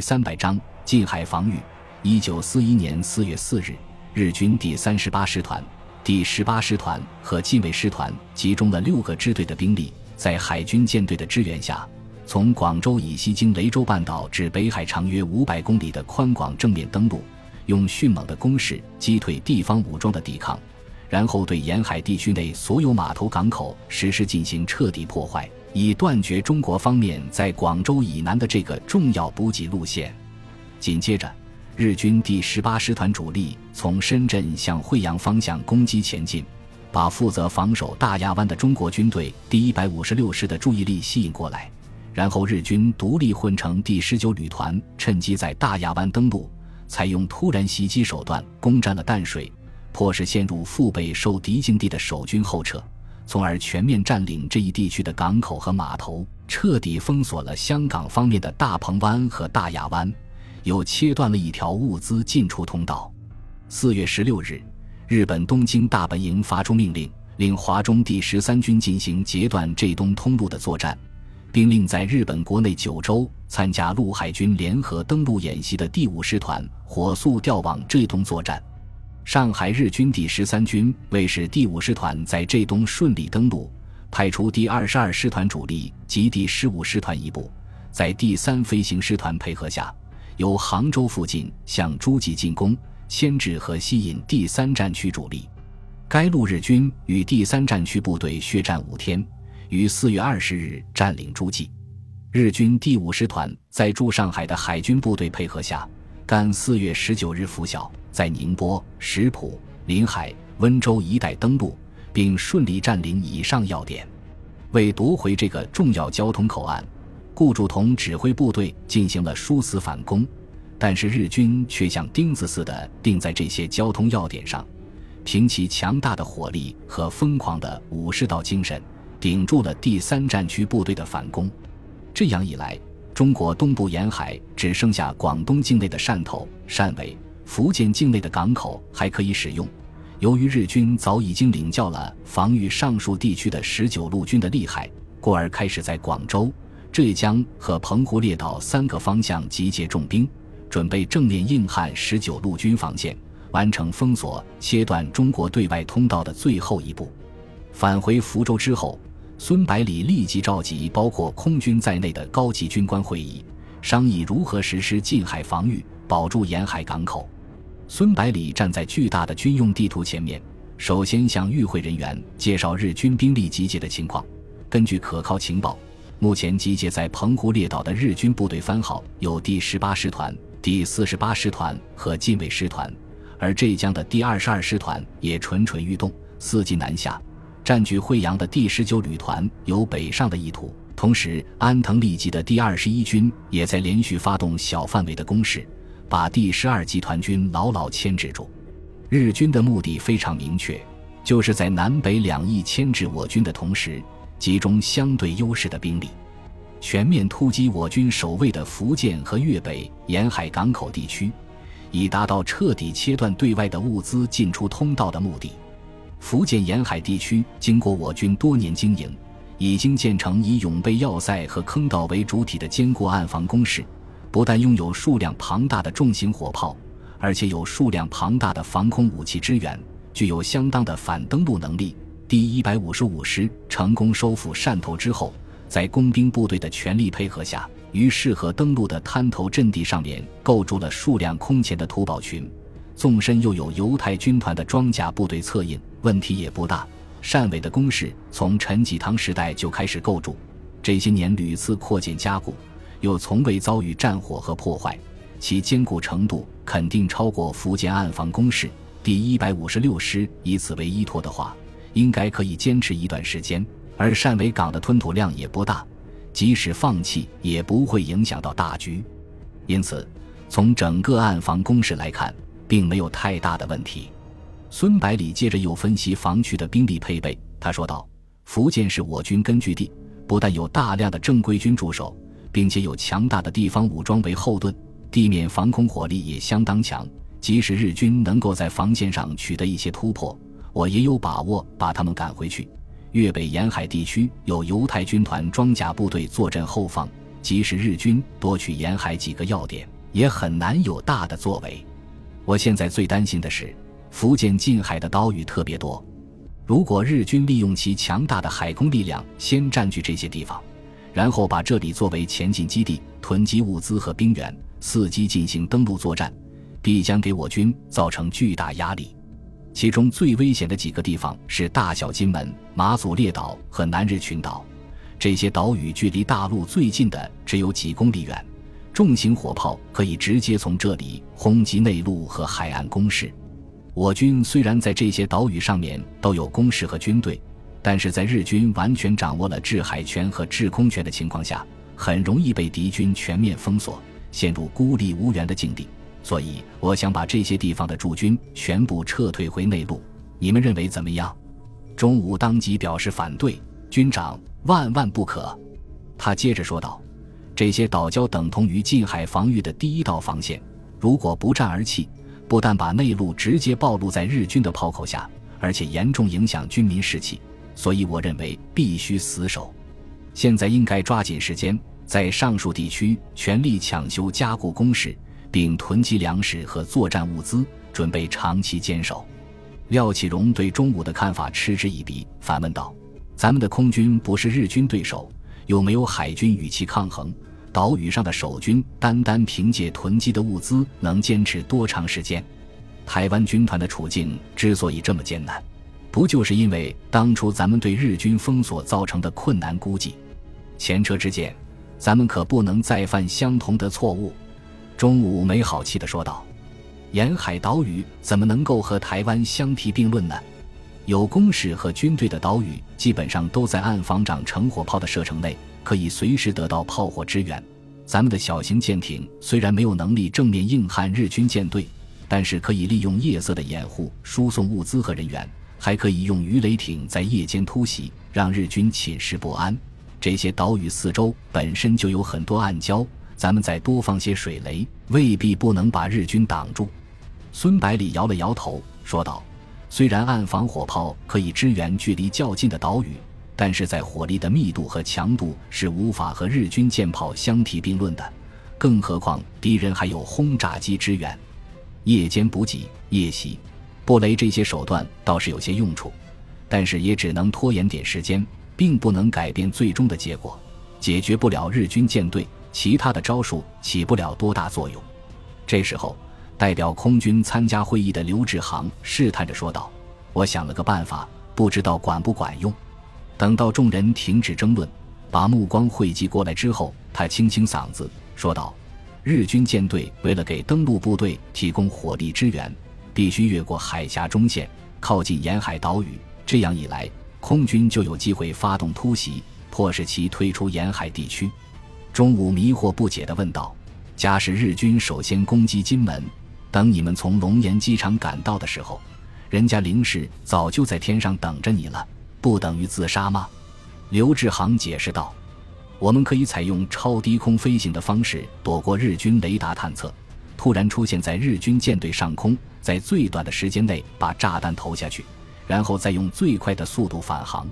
三百章近海防御。一九四一年四月四日，日军第三十八师团、第十八师团和近卫师团集中了六个支队的兵力，在海军舰队的支援下，从广州以西经雷州半岛至北海长约五百公里的宽广正面登陆，用迅猛的攻势击退地方武装的抵抗，然后对沿海地区内所有码头港口实施进行彻底破坏，以断绝中国方面在广州以南的这个重要补给路线。紧接着。日军第十八师团主力从深圳向惠阳方向攻击前进，把负责防守大亚湾的中国军队第一百五十六师的注意力吸引过来。然后日军独立混成第十九旅团趁机在大亚湾登陆，采用突然袭击手段攻占了淡水，迫使陷入腹背受敌境地的守军后撤，从而全面占领这一地区的港口和码头，彻底封锁了香港方面的大鹏湾和大亚湾。又切断了一条物资进出通道。四月十六日，日本东京大本营发出命令，令华中第十三军进行截断浙东通路的作战，并令在日本国内九州参加陆海军联合登陆演习的第五师团火速调往浙东作战。上海日军第十三军为使第五师团在浙东顺利登陆，派出第二十二师团主力及第十五师团一部，在第三飞行师团配合下。由杭州附近向诸暨进攻，牵制和吸引第三战区主力。该路日军与第三战区部队血战五天，于四月二十日占领诸暨。日军第五师团在驻上海的海军部队配合下，干四月十九日拂晓，在宁波、石浦、临海、温州一带登陆，并顺利占领以上要点。为夺回这个重要交通口岸。顾祝同指挥部队进行了殊死反攻，但是日军却像钉子似的钉在这些交通要点上，凭其强大的火力和疯狂的武士道精神，顶住了第三战区部队的反攻。这样一来，中国东部沿海只剩下广东境内的汕头、汕尾、福建境内的港口还可以使用。由于日军早已经领教了防御上述地区的十九路军的厉害，故而开始在广州。浙江和澎湖列岛三个方向集结重兵，准备正面硬汉十九路军防线，完成封锁、切断中国对外通道的最后一步。返回福州之后，孙百里立即召集包括空军在内的高级军官会议，商议如何实施近海防御，保住沿海港口。孙百里站在巨大的军用地图前面，首先向与会人员介绍日军兵力集结的情况。根据可靠情报。目前集结在澎湖列岛的日军部队番号有第十八师团、第四十八师团和近卫师团，而浙江的第二十二师团也蠢蠢欲动，伺机南下，占据惠阳的第十九旅团有北上的意图。同时，安藤利吉的第二十一军也在连续发动小范围的攻势，把第十二集团军牢牢牵制住。日军的目的非常明确，就是在南北两翼牵制我军的同时。集中相对优势的兵力，全面突击我军守卫的福建和粤北沿海港口地区，以达到彻底切断对外的物资进出通道的目的。福建沿海地区经过我军多年经营，已经建成以永备要塞和坑道为主体的坚固岸防工事，不但拥有数量庞大的重型火炮，而且有数量庞大的防空武器支援，具有相当的反登陆能力。第一百五十五师成功收复汕头之后，在工兵部队的全力配合下，于适合登陆的滩头阵地上面构筑了数量空前的土堡群，纵深又有犹太军团的装甲部队策应，问题也不大。汕尾的工事从陈济棠时代就开始构筑，这些年屡次扩建加固，又从未遭遇战火和破坏，其坚固程度肯定超过福建岸防工事。第一百五十六师以此为依托的话。应该可以坚持一段时间，而汕尾港的吞吐量也不大，即使放弃也不会影响到大局。因此，从整个岸防工事来看，并没有太大的问题。孙百里接着又分析防区的兵力配备，他说道：“福建是我军根据地，不但有大量的正规军驻守，并且有强大的地方武装为后盾，地面防空火力也相当强。即使日军能够在防线上取得一些突破。”我也有把握把他们赶回去。粤北沿海地区有犹太军团装甲部队坐镇后方，即使日军夺取沿海几个要点，也很难有大的作为。我现在最担心的是，福建近海的岛屿特别多，如果日军利用其强大的海空力量先占据这些地方，然后把这里作为前进基地，囤积物资和兵员，伺机进行登陆作战，必将给我军造成巨大压力。其中最危险的几个地方是大小金门、马祖列岛和南日群岛。这些岛屿距离大陆最近的只有几公里远，重型火炮可以直接从这里轰击内陆和海岸工事。我军虽然在这些岛屿上面都有工事和军队，但是在日军完全掌握了制海权和制空权的情况下，很容易被敌军全面封锁，陷入孤立无援的境地。所以，我想把这些地方的驻军全部撤退回内陆。你们认为怎么样？中武当即表示反对，军长万万不可。他接着说道：“这些岛礁等同于近海防御的第一道防线，如果不战而弃，不但把内陆直接暴露在日军的炮口下，而且严重影响军民士气。所以，我认为必须死守。现在应该抓紧时间，在上述地区全力抢修加固工事。”并囤积粮食和作战物资，准备长期坚守。廖启荣对中武的看法嗤之以鼻，反问道：“咱们的空军不是日军对手，又没有海军与其抗衡，岛屿上的守军单单凭借囤积的物资，能坚持多长时间？台湾军团的处境之所以这么艰难，不就是因为当初咱们对日军封锁造成的困难估计？前车之鉴，咱们可不能再犯相同的错误。”中午没好气地说道：“沿海岛屿怎么能够和台湾相提并论呢？有工事和军队的岛屿，基本上都在岸防长乘火炮的射程内，可以随时得到炮火支援。咱们的小型舰艇虽然没有能力正面硬汉日军舰队，但是可以利用夜色的掩护输送物资和人员，还可以用鱼雷艇在夜间突袭，让日军寝食不安。这些岛屿四周本身就有很多暗礁。”咱们再多放些水雷，未必不能把日军挡住。孙百里摇了摇头，说道：“虽然岸防火炮可以支援距离较近的岛屿，但是在火力的密度和强度是无法和日军舰炮相提并论的。更何况敌人还有轰炸机支援。夜间补给、夜袭、布雷这些手段倒是有些用处，但是也只能拖延点时间，并不能改变最终的结果，解决不了日军舰队。”其他的招数起不了多大作用。这时候，代表空军参加会议的刘志航试探着说道：“我想了个办法，不知道管不管用。”等到众人停止争论，把目光汇集过来之后，他清清嗓子说道：“日军舰队为了给登陆部队提供火力支援，必须越过海峡中线，靠近沿海岛屿。这样一来，空军就有机会发动突袭，迫使其退出沿海地区。”中午迷惑不解地问道：“假使日军首先攻击金门，等你们从龙岩机场赶到的时候，人家林氏早就在天上等着你了，不等于自杀吗？”刘志航解释道：“我们可以采用超低空飞行的方式躲过日军雷达探测，突然出现在日军舰队上空，在最短的时间内把炸弹投下去，然后再用最快的速度返航。”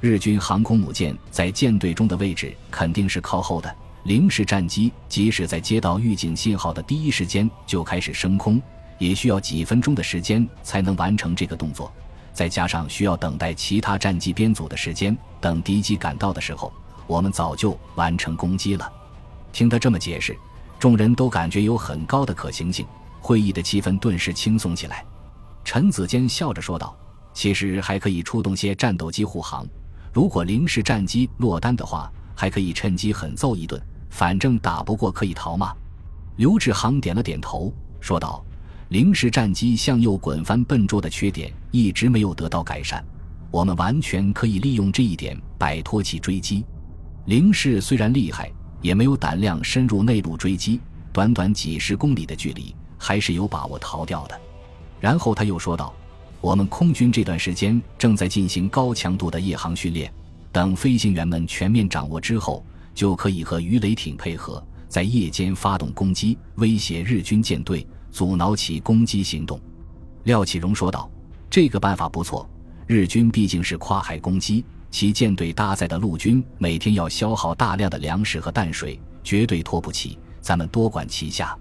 日军航空母舰在舰队中的位置肯定是靠后的，零式战机即使在接到预警信号的第一时间就开始升空，也需要几分钟的时间才能完成这个动作。再加上需要等待其他战机编组的时间，等敌机赶到的时候，我们早就完成攻击了。听他这么解释，众人都感觉有很高的可行性，会议的气氛顿时轻松起来。陈子坚笑着说道：“其实还可以出动些战斗机护航。”如果零式战机落单的话，还可以趁机狠揍一顿，反正打不过可以逃嘛。刘志航点了点头，说道：“零式战机向右滚翻笨拙的缺点一直没有得到改善，我们完全可以利用这一点摆脱其追击。零式虽然厉害，也没有胆量深入内陆追击，短短几十公里的距离，还是有把握逃掉的。”然后他又说道。我们空军这段时间正在进行高强度的夜航训练，等飞行员们全面掌握之后，就可以和鱼雷艇配合，在夜间发动攻击，威胁日军舰队，阻挠其攻击行动。廖启荣说道：“这个办法不错，日军毕竟是跨海攻击，其舰队搭载的陆军每天要消耗大量的粮食和淡水，绝对拖不起。咱们多管齐下，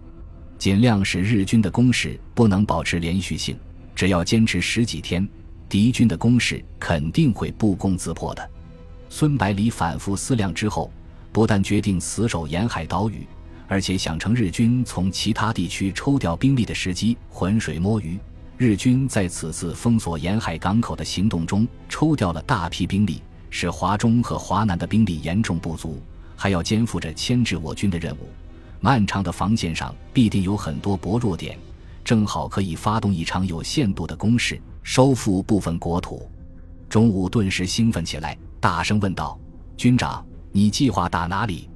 尽量使日军的攻势不能保持连续性。只要坚持十几天，敌军的攻势肯定会不攻自破的。孙百里反复思量之后，不但决定死守沿海岛屿，而且想乘日军从其他地区抽调兵力的时机浑水摸鱼。日军在此次封锁沿海港口的行动中抽调了大批兵力，使华中和华南的兵力严重不足，还要肩负着牵制我军的任务。漫长的防线上必定有很多薄弱点，正好可以发动一场有限度的攻势，收复部分国土。中午顿时兴奋起来，大声问道：“军长，你计划打哪里？”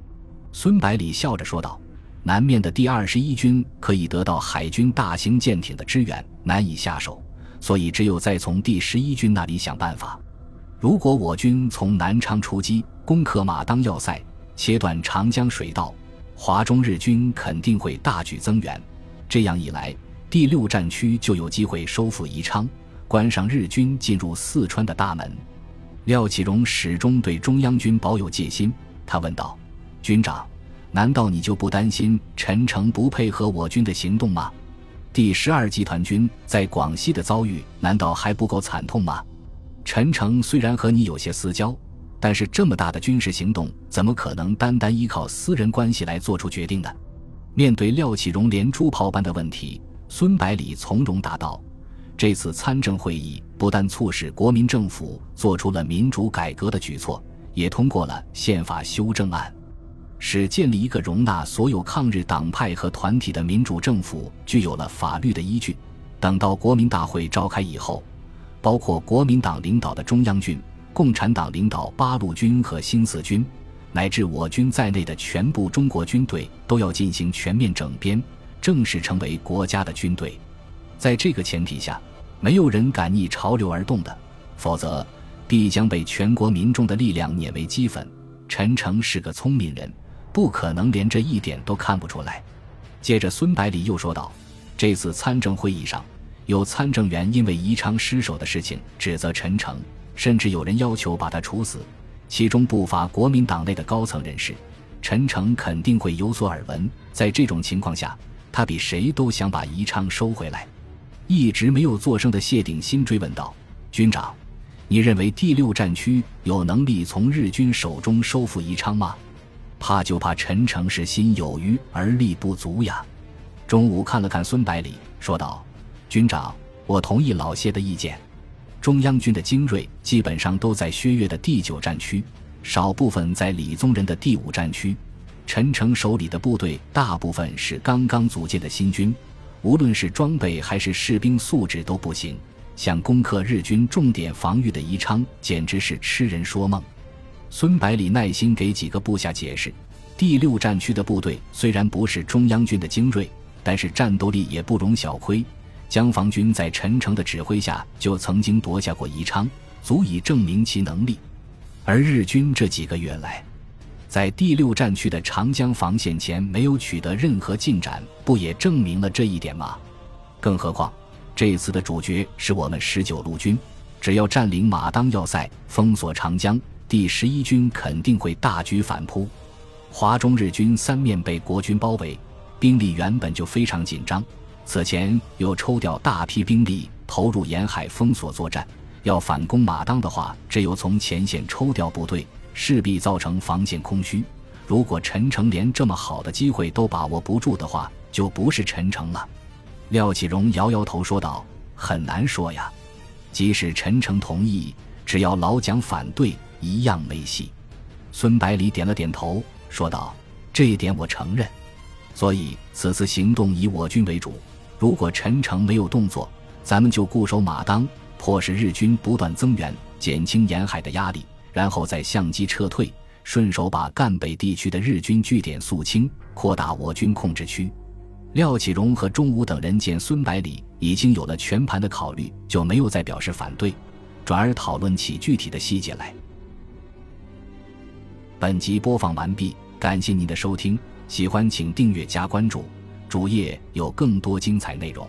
孙百里笑着说道。南面的第二十一军可以得到海军大型舰艇的支援，难以下手，所以只有再从第十一军那里想办法。如果我军从南昌出击，攻克马当要塞，切断长江水道，华中日军肯定会大举增援。这样一来，第六战区就有机会收复宜昌，关上日军进入四川的大门。廖启荣始终对中央军保有戒心，他问道：“军长。”难道你就不担心陈诚不配合我军的行动吗？第十二集团军在广西的遭遇难道还不够惨痛吗？陈诚虽然和你有些私交，但是这么大的军事行动，怎么可能单单依靠私人关系来做出决定呢？面对廖启荣连珠炮般的问题，孙百里从容答道：“这次参政会议不但促使国民政府做出了民主改革的举措，也通过了宪法修正案。”使建立一个容纳所有抗日党派和团体的民主政府具有了法律的依据。等到国民大会召开以后，包括国民党领导的中央军、共产党领导八路军和新四军，乃至我军在内的全部中国军队都要进行全面整编，正式成为国家的军队。在这个前提下，没有人敢逆潮流而动的，否则必将被全国民众的力量碾为齑粉。陈诚是个聪明人。不可能连这一点都看不出来。接着，孙百里又说道：“这次参政会议上，有参政员因为宜昌失守的事情指责陈诚，甚至有人要求把他处死，其中不乏国民党内的高层人士。陈诚肯定会有所耳闻。在这种情况下，他比谁都想把宜昌收回来。”一直没有作声的谢鼎新追问道：“军长，你认为第六战区有能力从日军手中收复宜昌吗？”怕就怕陈诚是心有余而力不足呀。中午看了看孙百里，说道：“军长，我同意老谢的意见。中央军的精锐基本上都在薛岳的第九战区，少部分在李宗仁的第五战区。陈诚手里的部队大部分是刚刚组建的新军，无论是装备还是士兵素质都不行。想攻克日军重点防御的宜昌，简直是痴人说梦。”孙百里耐心给几个部下解释：第六战区的部队虽然不是中央军的精锐，但是战斗力也不容小窥。江防军在陈诚的指挥下就曾经夺下过宜昌，足以证明其能力。而日军这几个月来，在第六战区的长江防线前没有取得任何进展，不也证明了这一点吗？更何况，这次的主角是我们十九路军，只要占领马当要塞，封锁长江。第十一军肯定会大举反扑，华中日军三面被国军包围，兵力原本就非常紧张，此前又抽调大批兵力投入沿海封锁作战，要反攻马当的话，只有从前线抽调部队，势必造成防线空虚。如果陈诚连这么好的机会都把握不住的话，就不是陈诚了。廖启荣摇摇头说道：“很难说呀，即使陈诚同意，只要老蒋反对。”一样没戏。孙百里点了点头，说道：“这一点我承认。所以此次行动以我军为主。如果陈诚没有动作，咱们就固守马当，迫使日军不断增援，减轻沿海的压力，然后再相机撤退，顺手把赣北地区的日军据点肃清，扩大我军控制区。”廖启荣和钟武等人见孙百里已经有了全盘的考虑，就没有再表示反对，转而讨论起具体的细节来。本集播放完毕，感谢您的收听，喜欢请订阅加关注，主页有更多精彩内容。